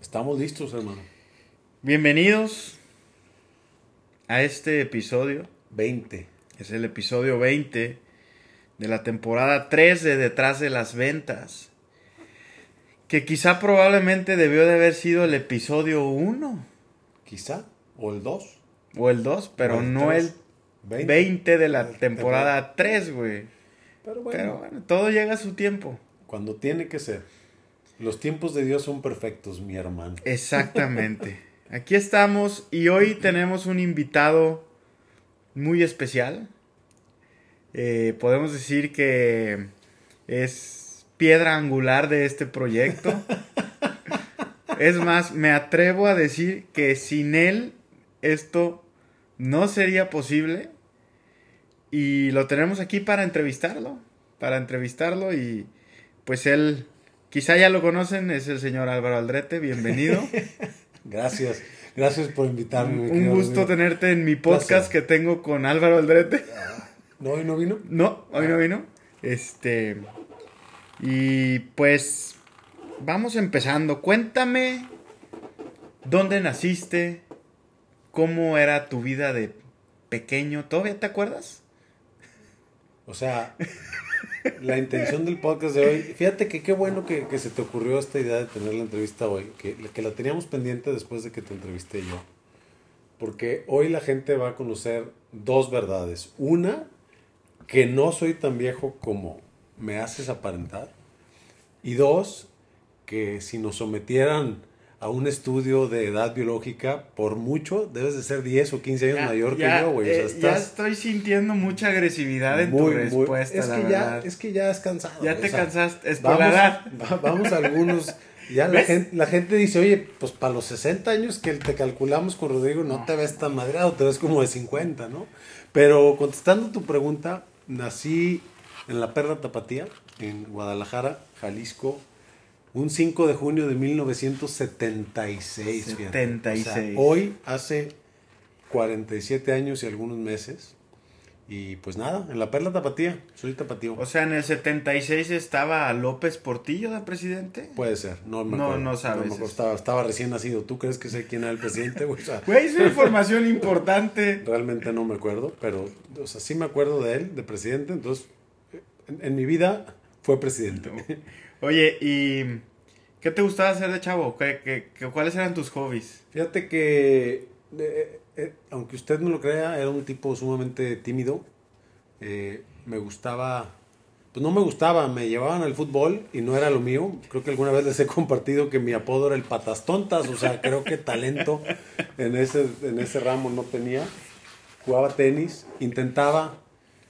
Estamos listos, hermano. Bienvenidos a este episodio. 20. Es el episodio 20 de la temporada 3 de Detrás de las Ventas. Que quizá probablemente debió de haber sido el episodio 1 Quizá. O el 2. o el 2, pero el no tres. el 20. 20 de la De la temporada 3, güey. Pero bueno, Pero bueno, todo llega a su tiempo. cuando tiene que ser. Los tiempos de Dios son perfectos, mi hermano. Exactamente. Aquí estamos y hoy tenemos un invitado muy especial. Eh, podemos decir que es piedra angular de este proyecto. es más, me atrevo a decir que sin él esto no sería posible. Y lo tenemos aquí para entrevistarlo. Para entrevistarlo y pues él, quizá ya lo conocen, es el señor Álvaro Aldrete. Bienvenido. Gracias. Gracias por invitarme. Un gusto tenerte en mi podcast que tengo con Álvaro Aldrete. ¿No, hoy no vino? No, hoy no vino. Este. Y pues. Vamos empezando. Cuéntame. ¿Dónde naciste? ¿Cómo era tu vida de pequeño? ¿Todavía te acuerdas? O sea, la intención del podcast de hoy. Fíjate que qué bueno que, que se te ocurrió esta idea de tener la entrevista hoy. Que, que la teníamos pendiente después de que te entrevisté yo. Porque hoy la gente va a conocer dos verdades. Una, que no soy tan viejo como me haces aparentar. Y dos, que si nos sometieran a un estudio de edad biológica, por mucho, debes de ser 10 o 15 años mayor que yo, güey. O sea, eh, ya estoy sintiendo mucha agresividad en muy, tu muy- respuesta, es la que ya, verdad. es que ya es cansado. Ya te o sea, cansaste. Es Vamos, la edad. va- vamos a algunos. Ya la gente, la gente dice, oye, pues para los 60 años que te calculamos con Rodrigo no, No. te ves tan madreado, te ves como de 50, ¿no? Pero contestando tu pregunta, nací en la Perla Tapatía, en Guadalajara, Jalisco, un 5 de junio de 1976. fíjate. O sea, 76. hoy hace 47 años y algunos meses. Y pues nada, en la Perla Tapatía, soy tapatío. O sea, en el 76 estaba López Portillo de presidente. Puede ser, no me No, acuerdo. no sabes me acuerdo, eso. estaba, estaba recién nacido. ¿Tú crees que sé quién era el presidente? güey? O sea, es una información importante. realmente no me acuerdo, pero o sea, sí me acuerdo de él, de presidente. Entonces, en, en mi vida fue presidente. Oye, ¿y qué te gustaba hacer de chavo? ¿Qué, qué- qué- cuáles eran tus hobbies? Fíjate que, eh, eh, aunque usted no lo crea, era un tipo sumamente tímido. Eh, me gustaba, pues no me gustaba, me llevaban al fútbol y no era lo mío. Creo que alguna vez les he compartido que mi apodo era el patas tontas, o sea, creo que talento en ese, en ese ramo no tenía. Jugaba tenis, intentaba,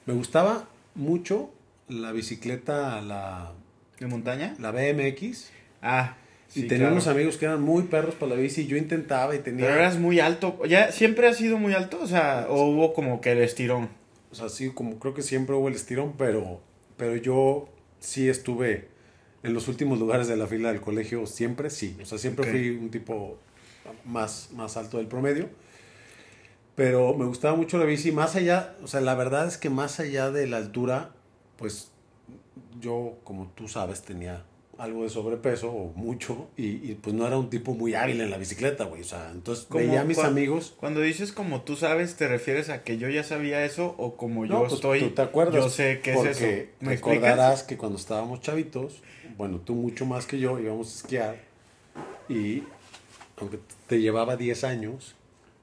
me gustaba mucho la bicicleta, la, ¿De montaña? la BMX. Ah, y tenía claro. unos amigos que eran muy perros para la bici y yo intentaba y tenía... Pero eras muy alto. ¿Ya siempre has sido muy alto? O sea, ¿o hubo como que el estirón? O sea, sí, como creo que siempre hubo el estirón, pero, pero yo sí estuve en los últimos lugares de la fila del colegio, siempre sí. O sea, siempre fui un tipo más, más alto del promedio. Pero me gustaba mucho la bici, más allá, o sea, la verdad es que más allá de la altura, pues yo, como tú sabes, tenía algo de sobrepeso o mucho y, y, pues no era un tipo muy hábil en la bicicleta, güey. O sea, entonces Como veía a mis cuan- amigos Cuando dices como tú sabes, ¿te refieres a que yo ya sabía eso o como yo No, pues, estoy? ¿Tú te acuerdas? Yo sé qué es eso. ¿Me explicas? recordarás que cuando estábamos chavitos, bueno, tú mucho más que yo, íbamos a esquiar y aunque te llevaba 10 años,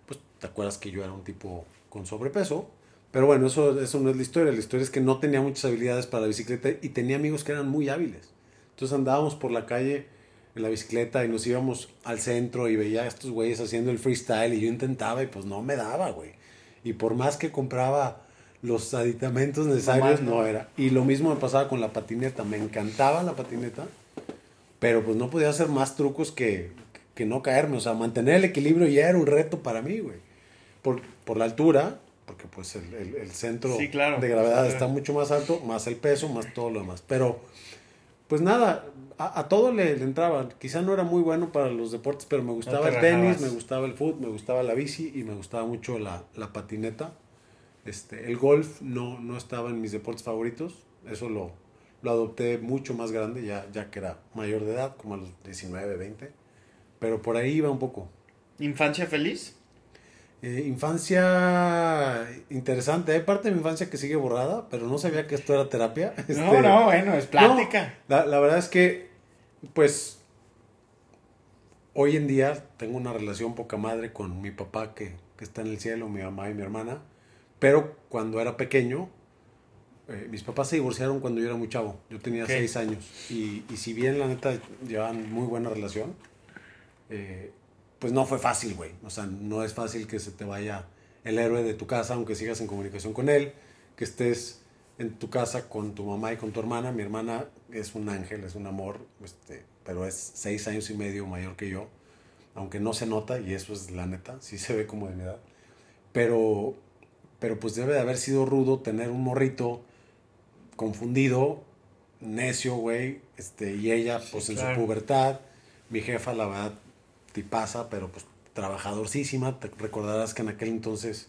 pues te acuerdas que yo era un tipo con sobrepeso. Pero bueno, eso, eso no es la historia. La historia es que no tenía muchas habilidades para la bicicleta y tenía amigos que eran muy hábiles. Entonces andábamos por la calle en la bicicleta y nos íbamos al centro y veía a estos güeyes haciendo el freestyle y yo intentaba y pues no me daba, güey. Y por más que compraba los aditamentos necesarios, no. no era. Y lo mismo me pasaba con la patineta. Me encantaba la patineta, pero pues no podía hacer más trucos que, que no caerme. O sea, mantener el equilibrio ya era un reto para mí, güey. Por, por la altura, porque pues el, el- el centro Sí, claro. de gravedad Sí. está mucho más alto, más el peso, más todo lo demás. Pero, pues nada, a, a todo le, le entraba. Quizá no era muy bueno para los deportes, pero me gustaba el tenis, me gustaba el fútbol, me gustaba la bici y me gustaba mucho la, la patineta. Este, el golf no, no estaba en mis deportes favoritos. Eso lo, lo adopté mucho más grande, ya, ya que era mayor de edad, como a los 19, 20. pero por ahí iba un poco. ¿Infancia feliz? Eh, infancia interesante. Hay parte de mi infancia que sigue borrada, pero no sabía que esto era terapia. no, Este, no, bueno, es plática. no, la, la verdad es que, pues, hoy en día tengo una relación poca madre con mi papá que, que está en el cielo, mi mamá y mi hermana. Pero cuando era pequeño, eh, mis papás se divorciaron cuando yo era muy chavo. Yo tenía seis años. Y, y si bien la neta llevaban muy buena relación, eh, pues no fue fácil, güey. O sea, no es fácil que se te vaya el héroe de tu casa, aunque sigas en comunicación con él, que estés en tu casa con tu mamá y con tu hermana. Mi hermana es un ángel, es un amor, este, pero es seis años y medio mayor que yo, aunque no se nota, y eso es la neta, sí se ve como de mi edad. Pero, pero pues debe de haber sido rudo tener un morrito confundido, necio, güey, este, y ella, Sí, pues en claro. su pubertad, mi jefa, la verdad, tipaza, pero pues trabajadorcísima, te recordarás que en aquel entonces,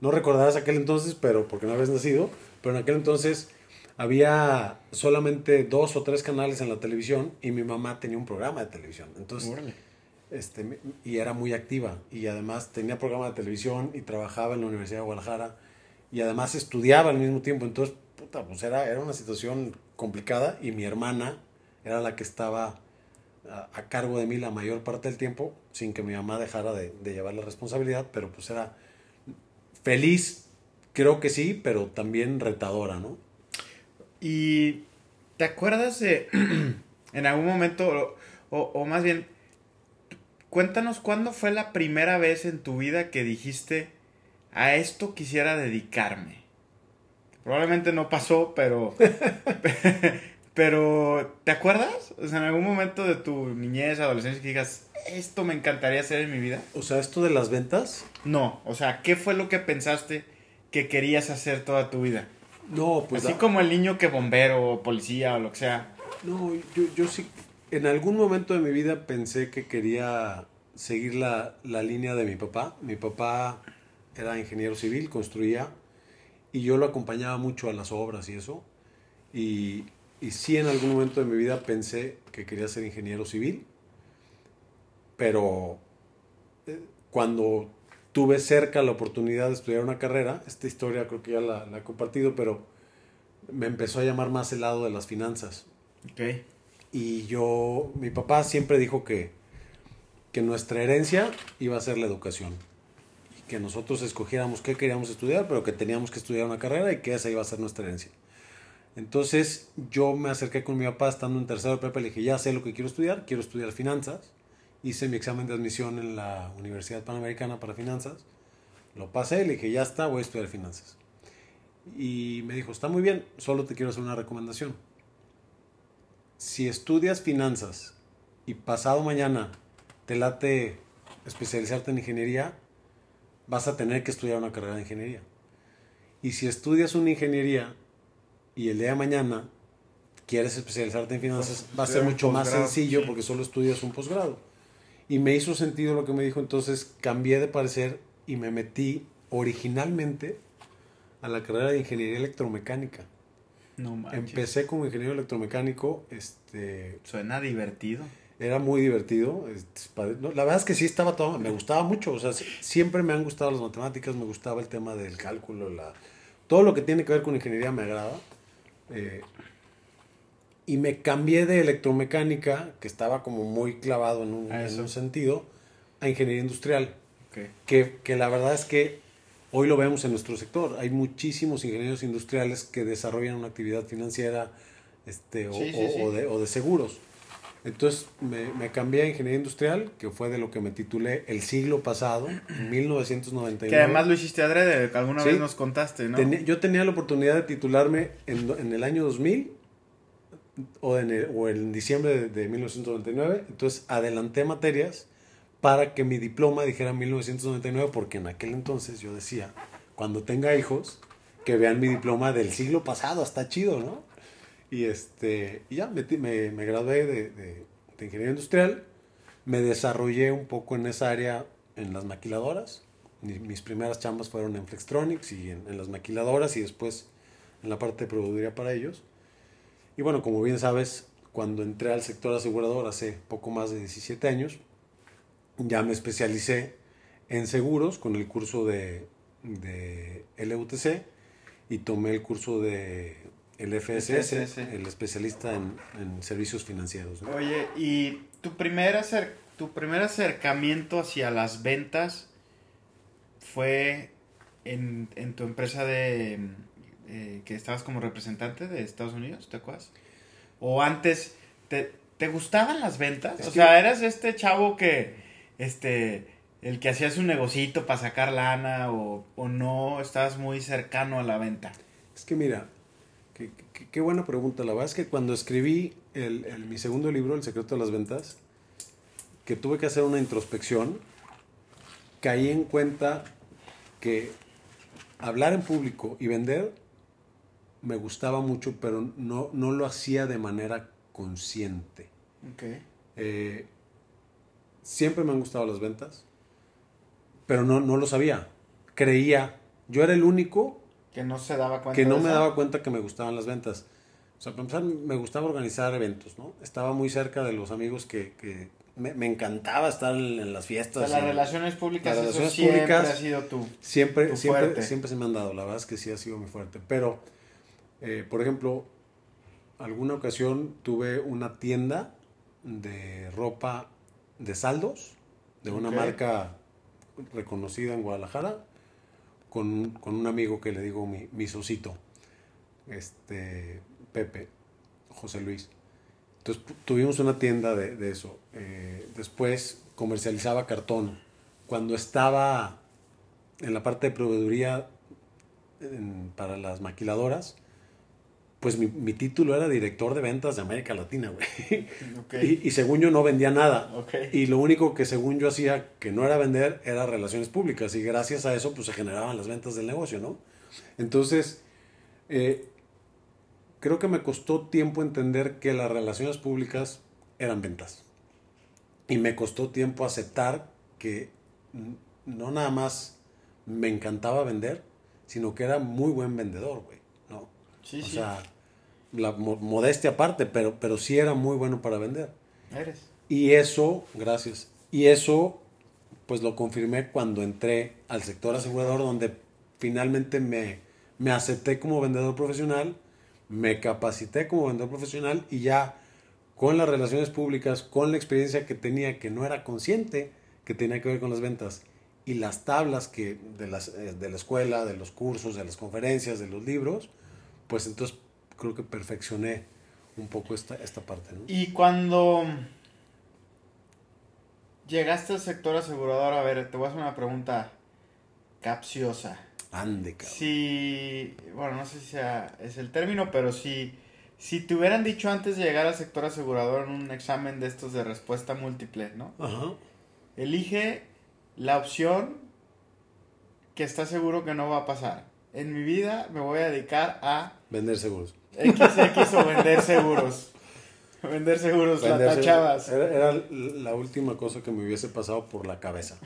no recordarás aquel entonces, pero porque no habías nacido, pero en aquel entonces había solamente dos o tres canales en la televisión y mi mamá tenía un programa de televisión. Entonces, Órale. este, y era muy activa y además tenía programa de televisión y trabajaba en la Universidad de Guadalajara y además estudiaba al mismo tiempo, entonces, puta, pues era, era una situación complicada y mi hermana era la que estaba a, a cargo de mí la mayor parte del tiempo sin que mi mamá dejara de, de llevar la responsabilidad, pero pues era feliz, creo que sí, pero también retadora, ¿no? ¿Y te acuerdas de en algún momento, o, o más bien, cuéntanos cuándo fue la primera vez en tu vida que dijiste, a esto quisiera dedicarme? Probablemente no pasó, pero... pero, ¿te acuerdas? O sea, en algún momento de tu niñez, adolescencia, que digas, esto me encantaría hacer en mi vida. O sea, esto de las ventas, No, o sea, ¿qué fue lo que pensaste que querías hacer toda tu vida? no, pues... Así como el niño que bombero o policía o lo que sea. No, yo, yo sí, en algún momento de mi vida pensé que quería seguir la, la línea de mi papá. Mi papá era ingeniero civil, construía, y yo lo acompañaba mucho a las obras y eso. Y, y sí, en algún momento de mi vida pensé que quería ser ingeniero civil, pero eh, cuando tuve cerca la oportunidad de estudiar una carrera, esta historia creo que ya la, la he compartido, pero me empezó a llamar más el lado de las finanzas. Ok. Y yo, mi papá siempre dijo que, que nuestra herencia iba a ser la educación. Y que nosotros escogiéramos qué queríamos estudiar, pero que teníamos que estudiar una carrera y que esa iba a ser nuestra herencia. Entonces yo me acerqué con mi papá estando en tercero de prepa le dije, ya sé lo que quiero estudiar, quiero estudiar finanzas. Hice mi examen de admisión en la Universidad Panamericana para Finanzas. Lo pasé le dije, ya está, voy a estudiar finanzas. Y me dijo, está muy bien, solo te quiero hacer una recomendación si estudias finanzas y pasado mañana te late especializarte en ingeniería, vas a tener que estudiar una carrera de ingeniería. Y si estudias una ingeniería y el día de mañana quieres especializarte en finanzas, va a ser mucho más sencillo porque solo estudias un posgrado. Y me hizo sentido lo que me dijo, entonces cambié de parecer y me metí originalmente a la carrera de ingeniería electromecánica. No manches. Empecé como ingeniero electromecánico, este, Suena divertido. era muy divertido. la verdad es que sí estaba todo, me gustaba mucho, o sea, siempre me han gustado las matemáticas, me gustaba el tema del cálculo, la, todo lo que tiene que ver con ingeniería me agrada. Eh, y me cambié de electromecánica, que estaba como muy clavado en un, A en eso. un sentido, a ingeniería industrial que, que la verdad es que hoy lo vemos en nuestro sector. Hay muchísimos ingenieros industriales que desarrollan una actividad financiera este, o, Sí, sí, o- sí. o de, o de seguros. Entonces me, me cambié a ingeniería industrial, que fue de lo que me titulé el siglo pasado, en 1999. Que además lo hiciste adrede, que alguna Sí. vez nos contaste, ¿no? Yo tenía la oportunidad de titularme en, en el año 2000 o en, el- o en diciembre de, de 1999. Entonces adelanté materias para que mi diploma dijera 1999 porque en aquel entonces yo decía, cuando tenga hijos, que vean mi diploma del siglo pasado, está chido, ¿no? Y, este, y ya metí- me, me gradué de, de- ingeniería industrial, me desarrollé un poco en esa área en las maquiladoras. Mi- Mis primeras chambas fueron en Flextronics y en, en las maquiladoras y después en la parte de proveeduría para ellos. Y bueno, como bien sabes, cuando entré al sector asegurador hace poco más de 17 años, ya me especialicé en seguros con el curso de, de LUTC y tomé el curso de el FSS, FSS. el especialista en, en servicios financieros. ¿no? Oye, ¿y tu primer, acer- tu primer acercamiento hacia las ventas fue en, en tu empresa de eh, que estabas como representante de Estados Unidos, ¿te acuerdas? ¿O antes te, te gustaban las ventas? Es o que- sea, eras este chavo que, este, el que hacía su negocito para sacar lana o, o no estabas muy cercano a la venta. Es que mira, qué, qué- qué buena pregunta. La verdad es que cuando escribí el, el- mi segundo libro, El secreto de las ventas, que tuve que hacer una introspección, caí en cuenta que hablar en público y vender me gustaba mucho, pero no, no lo hacía de manera consciente. Okay. Eh, siempre me han gustado las ventas, pero no, no lo sabía. Creía, yo era el único Que no se daba cuenta. que no de me eso. daba cuenta que me gustaban las ventas. O sea, para empezar, me gustaba organizar eventos, ¿no? Estaba muy cerca de los amigos que, que me, me encantaba estar en, en las O fiestas. sea, las relaciones públicas, Las eso relaciones siempre públicas- ha sido tú. Siempre, tu siempre, fuerte. siempre se me han dado, la verdad es que sí ha sido muy fuerte. Pero, eh, por ejemplo, alguna ocasión tuve una tienda de ropa de saldos, de una marca reconocida en Guadalajara, con, con un amigo que le digo mi, mi socito, este, Pepe, José Luis. Entonces tuvimos una tienda de, de eso. Eh, después comercializaba cartón. Cuando estaba en la parte de proveeduría para las maquiladoras, pues mi, mi título era director de ventas de América Latina, güey. Y, y según yo no vendía nada. Y lo único que según yo hacía que no era vender era relaciones públicas. Y gracias a eso pues se generaban las ventas del negocio, ¿no? Entonces, eh, creo que me costó tiempo entender que las relaciones públicas eran ventas. Y me costó tiempo aceptar que no nada más me encantaba vender, sino que era muy buen vendedor, güey, ¿no? Sí, o sí. sea, la mo- modestia aparte, pero, pero sí era muy bueno para vender. Eres. Y eso, gracias. Y eso, pues lo confirmé cuando entré al sector asegurador, donde finalmente me, me acepté como vendedor profesional, me capacité como vendedor profesional y ya con las relaciones públicas, con la experiencia que tenía, que no era consciente, que tenía que ver con las ventas, y las tablas que de, las, eh, de la escuela, de los cursos, de las conferencias, de los libros, pues entonces creo que perfeccioné un poco esta, esta parte. ¿no? Y cuando llegaste al sector asegurador, a ver, te voy a hacer una pregunta capciosa. Ande, cabrón. Si, bueno, no sé si sea, es el término, pero si, si te hubieran dicho antes de llegar al sector asegurador en un examen de estos de respuesta múltiple, ¿no? Ajá. Elige la opción que estás seguro que no va a pasar. En mi vida me voy a dedicar a Vender seguros. XX o vender seguros. Vender seguros, Vender la seguros. tachabas. Era, era la última cosa que me hubiese pasado por la cabeza.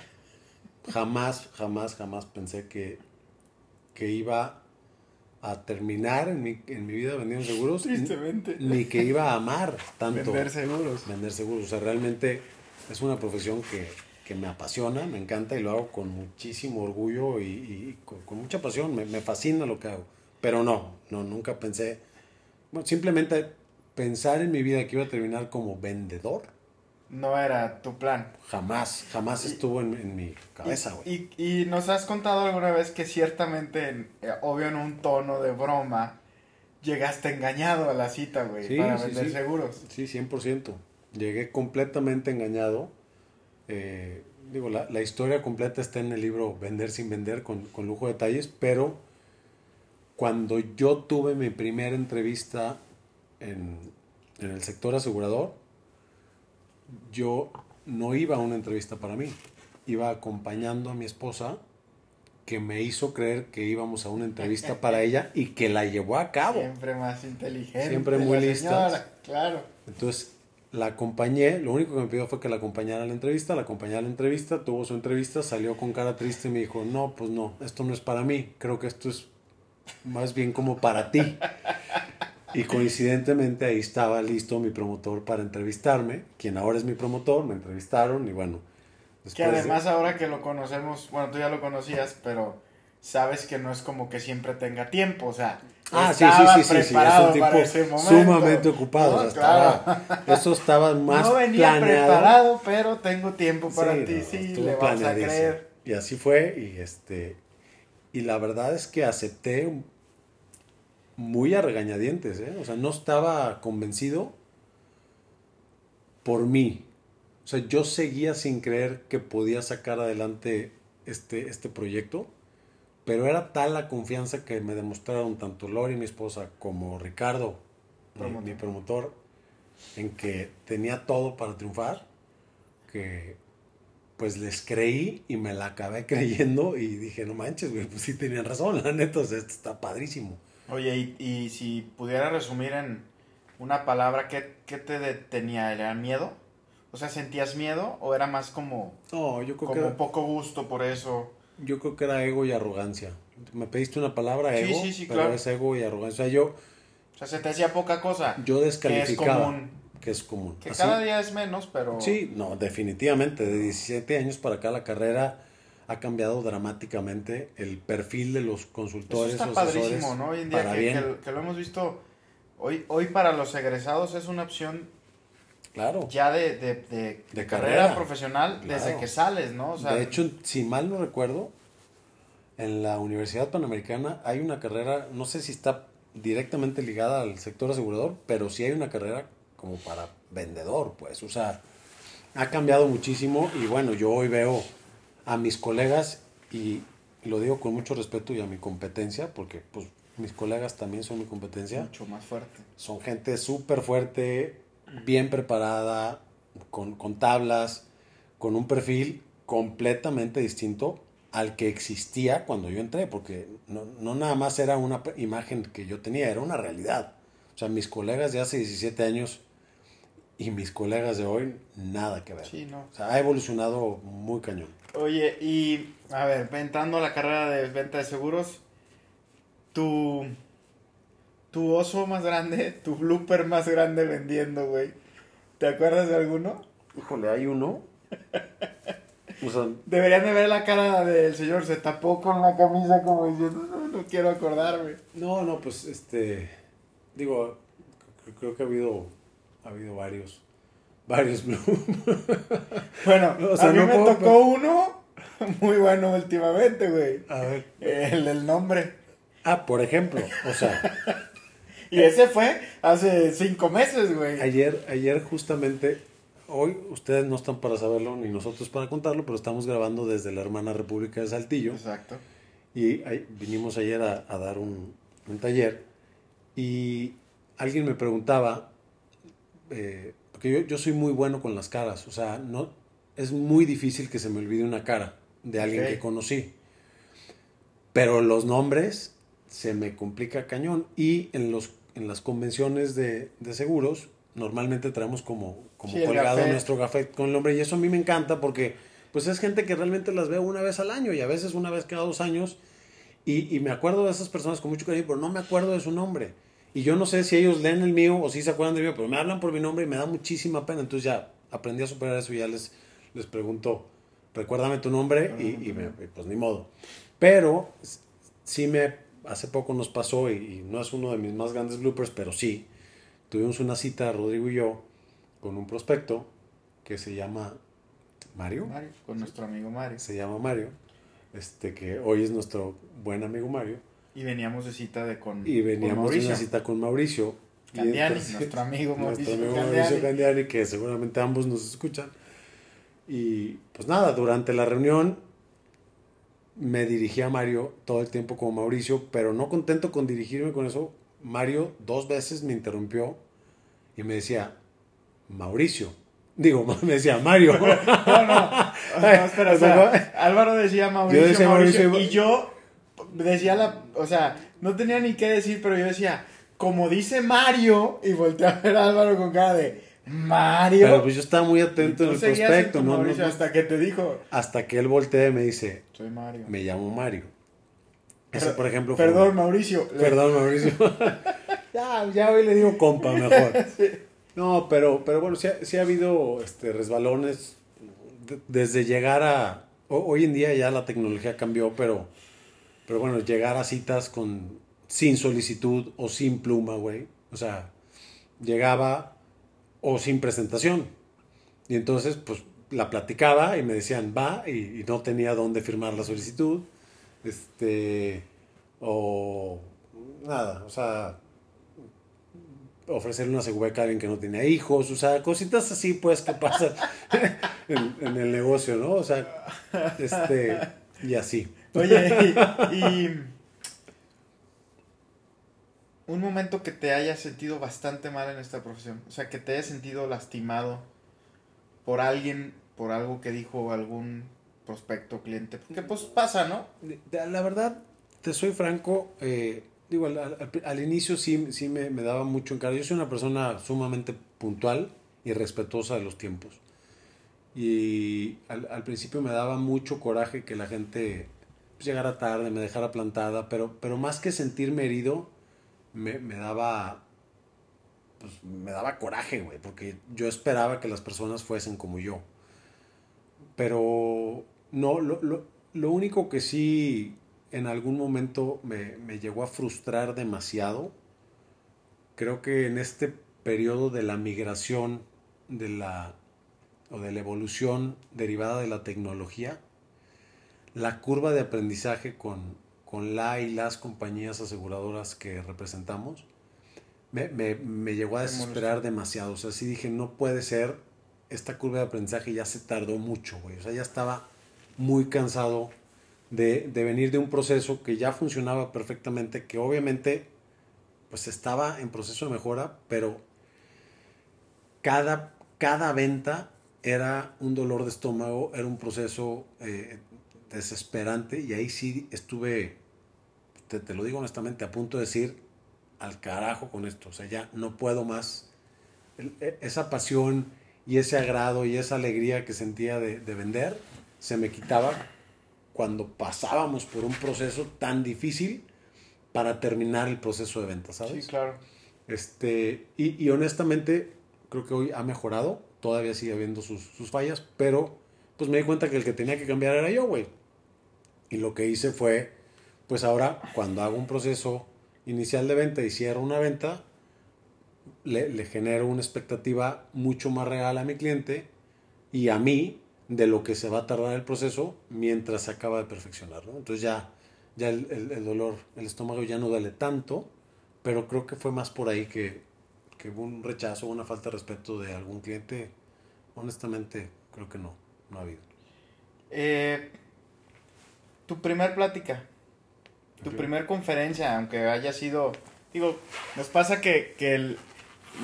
Jamás, jamás, jamás pensé que, que iba a terminar en mi, en mi vida vendiendo seguros. Tristemente. Ni que iba a amar tanto Vender seguros. vender seguros. O sea, realmente es una profesión que, que me apasiona, me encanta y lo hago con muchísimo orgullo y, y con, con mucha pasión. Me, me fascina lo que hago. Pero no, no, nunca pensé. Bueno, simplemente pensar en mi vida que iba a terminar como vendedor, No era tu plan. jamás, jamás Y- estuvo en, en mi cabeza, güey. Y, y nos has contado alguna vez que ciertamente, en- eh, obvio en un tono de broma, llegaste engañado a la cita, güey, Sí, para sí, vender sí. seguros. Sí, 100%. Llegué completamente engañado. Eh, digo, la, la historia completa está en el libro Vender sin vender, con, con lujo de detalles, pero cuando yo tuve mi primera entrevista en, en el sector asegurador, yo no iba a una entrevista para mí, iba acompañando a mi esposa que me hizo creer que íbamos a una entrevista para ella y que la llevó a cabo. Siempre más inteligente. Siempre muy señora, Claro. Entonces la acompañé, lo único que me pidió fue que la acompañara a la entrevista, la acompañé a la entrevista, tuvo su entrevista, salió con cara triste y me dijo, no, pues no, esto no es para mí, creo que esto es más bien como para ti. Y coincidentemente ahí estaba listo mi promotor para entrevistarme, quien ahora es mi promotor, me entrevistaron y bueno, que además ahora que lo conocemos, bueno, tú ya lo conocías, pero sabes que no es como que siempre tenga tiempo, o sea, Ah, sí, sí, sí, sí, es un tipo sumamente ocupado. eso estaba más No venía preparado, pero tengo tiempo para ti, sí, le vas a creer. Y así fue, y este, y la verdad es que acepté muy a regañadientes, ¿eh? O sea, no estaba convencido por mí. O sea, yo seguía sin creer que podía sacar adelante este, este proyecto pero era tal la confianza que me demostraron tanto Lori, mi esposa, como Ricardo, mi, promotor, en que tenía todo para triunfar, que pues les creí y me la acabé creyendo y dije, no manches, güey, pues sí tenían razón, la neta, esto está padrísimo. Oye, y, y, si pudiera resumir en una palabra, ¿qué, qué te detenía? ¿Era miedo? O sea, ¿sentías miedo o era más como, no, yo creo como poco gusto por eso? Yo creo que era ego y arrogancia. Me pediste una palabra, ego, sí, sí, pero claro. es ego y arrogancia. O sea, yo... O sea, se te hacía poca cosa. Yo descalificaba. Que es común. Que es común. Que cada día es menos, pero... Sí, no, definitivamente. De 17 años para acá la carrera ha cambiado dramáticamente el perfil de los consultores. Eso está padrísimo, ¿no? Hoy en día que, que, lo hemos visto... Hoy, hoy para los egresados es una opción Claro. Ya de, de, de, carrera, profesional desde que sales, ¿no? O sea, de hecho, si mal no recuerdo, en la Universidad Panamericana hay una carrera, no sé si está directamente ligada al sector asegurador, pero sí hay una carrera como para vendedor, pues. O sea, ha cambiado muchísimo y bueno, yo hoy veo a mis colegas y lo digo con mucho respeto y a mi competencia, porque pues mis colegas también son mi competencia. Mucho más fuerte. Son gente súper fuerte, bien preparada, con, tablas, con un perfil completamente distinto al que existía cuando yo entré, porque no, no, nada más era una imagen que yo tenía, era una realidad. O sea, mis colegas de hace 17 años y mis colegas de hoy, nada que ver. O sea, ha evolucionado muy cañón. Oye, y a ver, entrando a la carrera de venta de seguros, tu tu oso más grande, tu blooper más grande vendiendo, güey. ¿Te acuerdas de alguno? Híjole, hay uno. Deberían de ver la cara del señor, se tapó con la camisa como diciendo, no, no quiero acordarme. No, no, pues este, digo, creo que ha habido, ha habido varios, varios. Bueno, a mí me tocó uno muy bueno últimamente, güey. A ver. El del nombre. Ah, por ejemplo, o sea, y ese fue hace cinco meses, güey. Ayer, ayer justamente, hoy ustedes no están para saberlo ni nosotros para contarlo, pero estamos grabando desde la hermana República de Saltillo. Exacto. Y vinimos ayer a, dar un, taller y alguien me preguntaba, eh, porque yo, yo, soy muy bueno con las caras, o sea, no, es muy difícil que se me olvide una cara de alguien que conocí. Pero los nombres se me complica cañón. Y en los en las convenciones de, seguros, normalmente traemos como, como colgado nuestro café con el nombre. Y eso a mí me encanta porque pues es gente que realmente las veo una vez al año y a veces una vez cada dos años. Y, me acuerdo de esas personas con mucho cariño, pero no me acuerdo de su nombre. Y yo no sé si ellos leen el mío o si se acuerdan del mío, pero me hablan por mi nombre y me da muchísima pena. Entonces ya aprendí a superar eso y ya les, les pregunto, recuérdame tu nombre y, y pues ni modo. Pero sí me hace poco nos pasó, y, no es uno de mis más grandes bloopers, pero sí, tuvimos una cita, Rodrigo y yo, con un prospecto que se llama Mario. Mario, con nuestro amigo Mario. Se llama Mario, este que hoy es nuestro buen amigo Mario. Y veníamos de cita de con Y veníamos de una cita con Mauricio. Candiani, nuestro amigo Mauricio. Nuestro amigo Mauricio Candiani, que seguramente ambos nos escuchan. Y pues nada, durante la reunión me dirigí a Mario todo el tiempo como Mauricio, pero no contento con dirigirme con eso, Mario dos veces me interrumpió y me decía, Mauricio. Digo, me decía Mario. no, no, espera, Álvaro decía Mauricio, yo decía Mauricio, y yo decía la, o sea, no tenía ni qué decir, pero yo decía, como dice Mario, y volteé a ver a Álvaro con cara de, Mario. Pero pues yo estaba muy atento en el prospecto, ¿no? hasta que te dijo. Hasta que él voltea y me dice. Soy Mario. Me llamo Mario. Ese, por ejemplo. Perdón, Mauricio. Perdón, Mauricio. ya, ya hoy le digo compa mejor. No, pero, pero bueno, sí ha, ha habido este, resbalones. de- desde llegar a... ho- Hoy en día ya la tecnología cambió, pero, pero bueno, llegar a citas con sin solicitud o sin pluma, güey. O sea, llegaba o sin presentación. Y entonces, pues, la platicaba y me decían, va, y, no tenía dónde firmar la solicitud. Este, o nada, o sea, ofrecerle una segubeca a alguien que no tenía hijos, o sea, cositas así, pues, que pasan en, en el negocio, ¿no? O sea, este, y así. Oye, y, y un momento que te hayas sentido bastante mal en esta profesión, o sea, que te hayas sentido lastimado por alguien, por algo que dijo algún prospecto, cliente, porque pues pasa, ¿no? La verdad, te soy franco, eh, digo, al, al- al inicio sí, sí me, me daba mucho encargo. Yo soy una persona sumamente puntual y respetuosa de los tiempos. Y al, al principio me daba mucho coraje que la gente llegara tarde, me dejara plantada, pero, pero más que sentirme herido, me, me daba pues, me daba coraje, güey, porque yo esperaba que las personas fuesen como yo. Pero no, lo, lo, lo único que sí en algún momento me, me llegó a frustrar demasiado, creo que en este periodo de la migración de la, o de la evolución derivada de la tecnología, la curva de aprendizaje con, con la y las compañías aseguradoras que representamos, me, me, me llegó a desesperar demasiado. O sea, sí dije, no puede ser, esta curva de aprendizaje ya se tardó mucho, güey. O sea, ya estaba muy cansado de, de venir de un proceso que ya funcionaba perfectamente, que obviamente pues estaba en proceso de mejora, pero cada, cada venta era un dolor de estómago, era un proceso eh, desesperante y ahí sí estuve, te, te lo digo honestamente, a punto de decir al carajo con esto, o sea, ya no puedo más. El- e- esa pasión y ese agrado y esa alegría que sentía de, de vender se me quitaba cuando pasábamos por un proceso tan difícil para terminar el proceso de venta, ¿sabes? Sí, claro. Este, y, y honestamente, creo que hoy ha mejorado. Todavía sigue habiendo sus, sus fallas, pero pues me di cuenta que el que tenía que cambiar era yo, güey. Y lo que hice fue, pues ahora, cuando hago un proceso inicial de venta y cierro una venta, le, le genero una expectativa mucho más real a mi cliente y a mí de lo que se va a tardar el proceso mientras se acaba de perfeccionar, ¿no? Entonces ya, ya el, el- el dolor, el estómago ya no duele tanto, pero creo que fue más por ahí que, que un rechazo, una falta de respeto de algún cliente. Honestamente, creo que no, no ha habido. Eh, tu primer plática, tu Ok. primer conferencia, aunque haya sido, digo, nos pasa que, que el-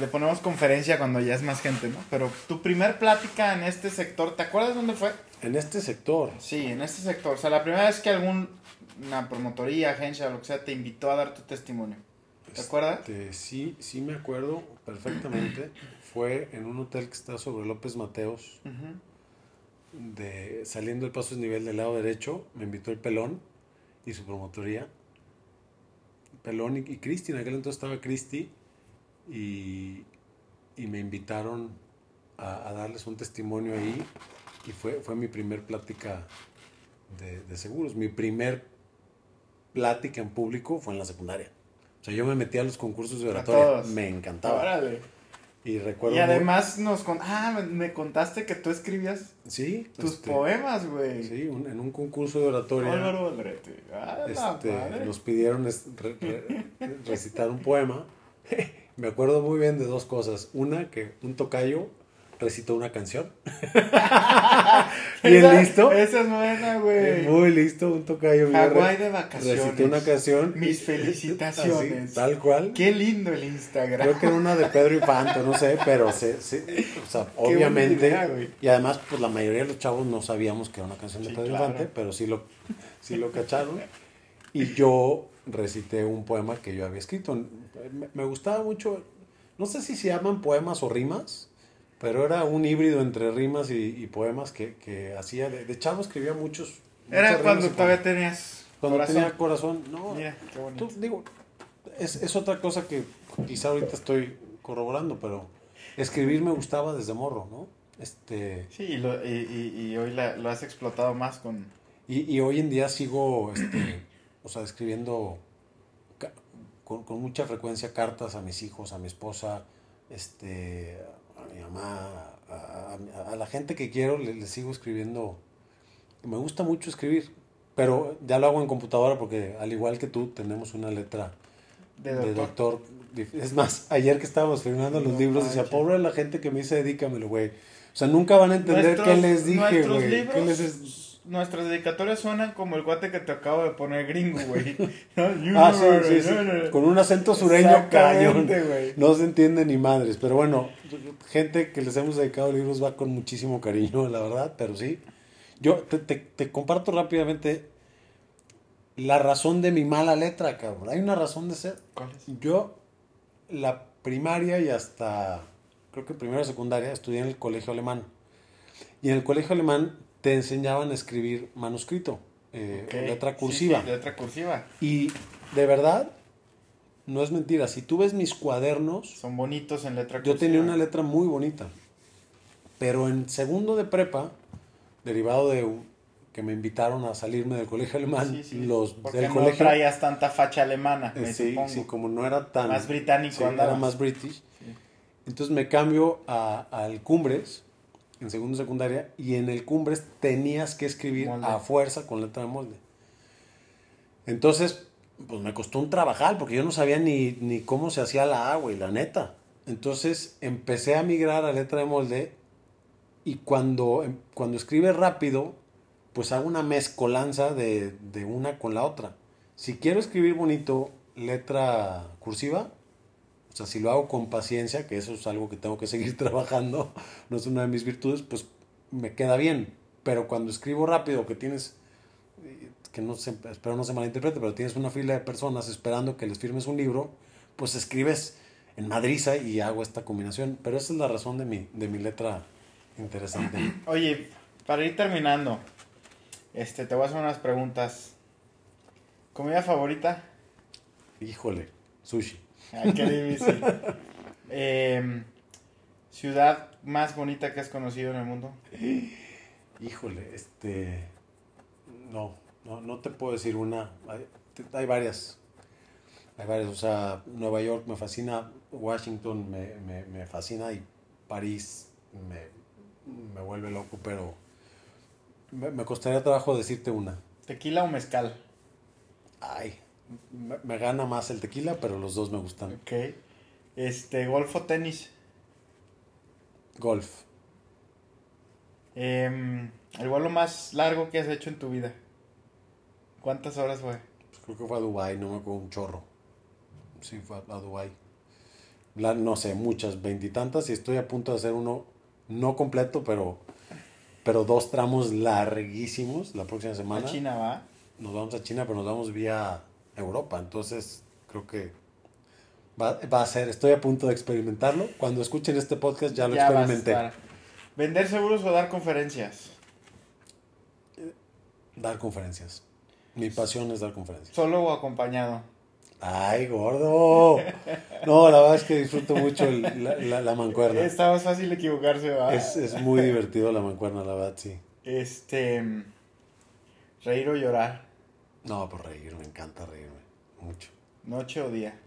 le ponemos conferencia cuando ya es más gente, ¿no? Pero tu primer plática en este sector, ¿te acuerdas dónde fue? En este sector, Sí, en este sector. O sea, la primera vez que alguna promotoría, agencia lo que sea te invitó a dar tu testimonio. ¿Te acuerdas? este, sí, sí me acuerdo perfectamente. Fue en un hotel que está sobre López Mateos, Ujú. De, saliendo el paso nivel del lado derecho, me invitó el Pelón y su promotoría. Pelón y, y Cristi, en aquel entonces estaba Cristi, y, y me invitaron a, a darles un testimonio ahí, y fue, fue mi primer plática de, de seguros. Mi primer plática en público fue en la secundaria. O sea, yo me metí a los concursos de oratoria, me encantaba. Órale. Y recuerdo Y muy- además nos con... Ah, me- contaste que tú escribías sí, tus este, poemas, güey. Sí, un- en un concurso de oratoria. Álvaro Aldrete. Ah, este, madre. nos pidieron es- re- re- recitar un poema. Me acuerdo muy bien de dos cosas. Una, que un tocayo recitó una canción. Bien Esa- listo. Esa es buena, güey. Muy listo, un tocayo. Hawái de vacaciones. Recitó una canción. Mis felicitaciones. así, tal cual. Qué lindo el Instagram. Creo que era una de Pedro Infante, no sé, pero se, se- o sea, obviamente. idea, y además, pues la mayoría de los chavos no sabíamos que era una canción de Sí, Pedro claro. Infante, pero sí lo, sí lo cacharon. Y yo recité un poema que yo había escrito. Me, me gustaba mucho, no sé si se llaman poemas o rimas, pero era un híbrido entre rimas y, y poemas que, que hacía. De, de chavo escribía muchos. Era cuando todavía tenías Cuando corazón. tenía corazón. No, Mira, qué bonito. Tú, digo, es, es otra cosa que quizá ahorita estoy corroborando, pero escribir me gustaba desde morro, ¿no? Este, Sí, y, lo- y- y- y hoy la- lo has explotado más con... y, y hoy en día sigo, este, o sea, escribiendo con, con mucha frecuencia cartas a mis hijos, a mi esposa, este, a mi mamá, a, a- a la gente que quiero, le, le sigo escribiendo. Me gusta mucho escribir, pero ya lo hago en computadora porque al igual que tú tenemos una letra De de doctor. Es más, ayer que estábamos firmando los libros, decía, pobre la gente que me dice, dedícamelo, güey. O sea, nunca van a entender Nuestros- qué les dije, güey. ¿Qué les es- nuestras dedicatorias suenan como el guate que te acabo de poner gringo, güey. Ah, sí, sí, sí. Con un acento sureño cañón. No se entiende ni madres. Pero bueno, gente que les hemos dedicado libros va con muchísimo cariño, la verdad. Pero sí. Yo te, te, te comparto rápidamente la razón de mi mala letra, cabrón. Hay una razón de ser. ¿Cuál es? Yo, la primaria y hasta, creo que primero y secundaria, estudié en el colegio alemán. Y en el colegio alemán te enseñaban a escribir manuscrito, eh, Ok. letra Sí, cursiva. sí, letra cursiva. Y de verdad, no es mentira, si tú ves mis cuadernos, Son bonitos en letra cursiva. yo tenía una letra muy bonita. Pero en segundo de prepa, derivado de que me invitaron a salirme del colegio alemán, Sí, sí. los Porque del no colegio... traías tanta facha alemana, Eh, me sí, supongo. sí, como no era tan... Más británico sí, andabas. era más british. Entonces me cambio a- al Cumbres, en segundo secundaria, y en el Cumbres tenías que escribir Molde. a fuerza con letra de molde. Entonces, pues me costó un trabajar, porque yo no sabía ni, ni cómo se hacía la A, güey, la neta. Entonces empecé a migrar a letra de molde, y cuando, em, cuando escribe rápido, pues hago una mezcolanza de, de una con la otra. Si quiero escribir bonito letra cursiva, o sea, si lo hago con paciencia, que eso es algo que tengo que seguir trabajando, no es una de mis virtudes, pues me queda bien. Pero cuando escribo rápido, que tienes, eh, que no se, espero no se malinterprete, pero tienes una fila de personas esperando que les firmes un libro, pues escribes en madriza y hago esta combinación. Pero esa es la razón de mi, de mi letra interesante. Oye, para ir terminando, este, te voy a hacer unas preguntas. ¿Comida favorita? Híjole, sushi. Ay, qué difícil. Em, ¿Ciudad más bonita que has conocido en el mundo? Híjole, este. No, no, no te puedo decir una. Hay, hay varias. Hay varias. O sea, Nueva York me fascina, Washington me, me, me fascina y París me, me vuelve loco, pero me, me costaría trabajo decirte una. ¿Tequila o mezcal? Ay, me, me gana más el tequila, pero los dos me gustan. Ok. Este, ¿golf o tenis? Golf. Em, ¿El vuelo más largo que has hecho en tu vida? ¿Cuántas horas fue? Pues creo que fue a Dubai, no me acuerdo un chorro. Sí, fue a, a Dubai. La- no sé, muchas, veintitantas, y estoy a punto de hacer uno, no completo, pero, pero dos tramos larguísimos la próxima semana. ¿A China va? Nos vamos a China, pero nos vamos vía Europa. Entonces, creo que va, va a ser, estoy a punto de experimentarlo. Cuando escuchen este podcast ya lo Ya experimenté. ¿Vender seguros o dar conferencias? Dar conferencias. Mi pasión es dar conferencias. ¿Solo o acompañado? Ay, gordo. No, la verdad es que disfruto mucho el- la, la- la mancuerna. Está más fácil equivocarse, ¿va? Es, es muy divertido la mancuerna, la verdad, sí. Este. Reír o llorar. No, por reír, me encanta reírme. Mucho. Noche o día.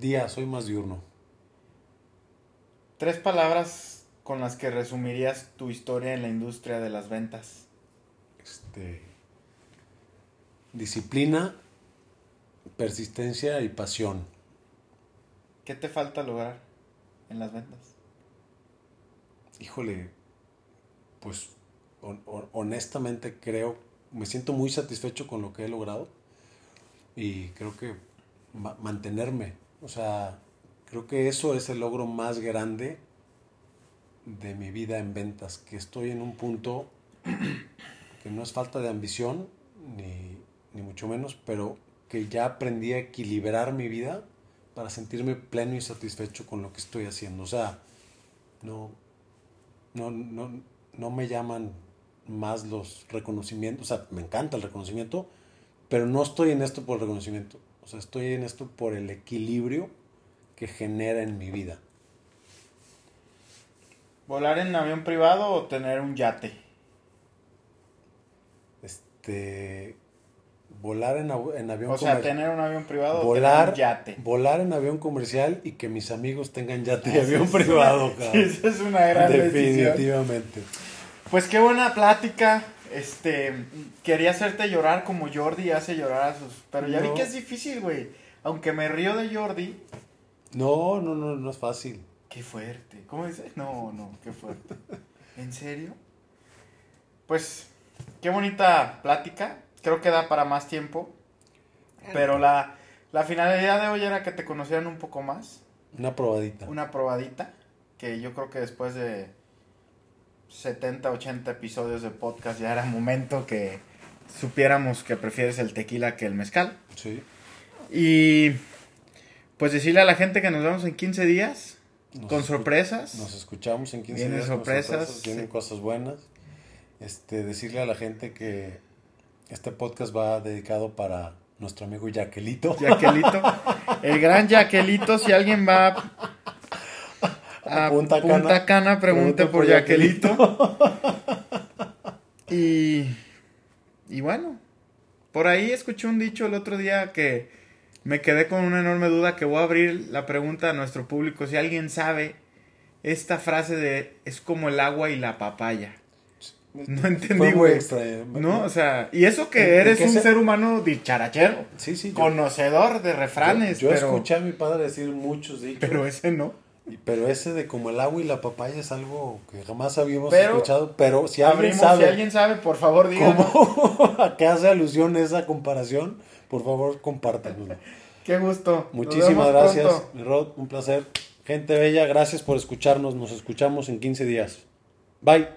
Día, soy más diurno. Tres palabras con las que resumirías tu historia en la industria de las ventas. Este, disciplina, persistencia y pasión. ¿Qué te falta lograr en las ventas? Híjole, pues hon- hon- honestamente creo, me siento muy satisfecho con lo que he logrado y creo que ma- mantenerme, o sea, creo que eso es el logro más grande de mi vida en ventas, que estoy en un punto que no es falta de ambición, ni, ni mucho menos, pero que ya aprendí a equilibrar mi vida para sentirme pleno y satisfecho con lo que estoy haciendo. O sea, no, no, no, no me llaman más los reconocimientos, o sea, me encanta el reconocimiento, pero no estoy en esto por el reconocimiento, o sea, estoy en esto por el equilibrio que genera en mi vida. ¿Volar en avión privado o tener un yate? Este. Volar en, en avión O sea, tener un avión privado o Volar, tener un yate. volar en avión comercial y que mis amigos tengan yate y avión privado. Esa es una gran decisión. Pues qué buena plática. Este, quería hacerte llorar como Jordi hace llorar a sus... Pero ya vi que es difícil, güey. Aunque me río de Jordi. No, no, no, no es fácil. Qué fuerte. ¿Cómo dices? No, no, qué fuerte. ¿En serio? Pues, qué bonita plática. Creo que da para más tiempo. Pero la, la finalidad de hoy era que te conocieran un poco más. Una probadita. Una probadita. Que yo creo que después de 70, 80 episodios de podcast ya era momento que supiéramos que prefieres el tequila que el mezcal. Sí. Y pues decirle a la gente que nos vemos en 15 días Nos con sorpresas. Nos escuchamos en 15 Vienen días. con sorpresas, Vienen sí. cosas buenas. Este, decirle a la gente que este podcast va dedicado para nuestro amigo Yaquelito. Yaquelito. El gran Yaquelito, si alguien va a A Punta Punta, Cana, Cana, pregunte pregunte por por Yaquelito. y, y bueno, por ahí escuché un dicho el otro día que me quedé con una enorme duda que voy a abrir la pregunta a nuestro público. Si alguien sabe esta frase de es como el agua y la papaya. No entendí, güey. No, o sea, y eso ¿En- que eres un se- ser humano dicharachero, Sí, sí. Yo, conocedor de refranes, yo, yo pero, escuché a mi padre decir muchos dichos. pero ese no. Pero ese de como el agua y la papaya es algo que jamás habíamos Pero escuchado. Pero si alguien Abrimos, sabe si alguien sabe, por favor, díganos. cómo, a qué hace alusión esa comparación, por favor, compártanoslo. Qué gusto. Muchísimas gracias, Rod, un placer. Gente bella, gracias por escucharnos. Nos escuchamos en 15 días. Bye.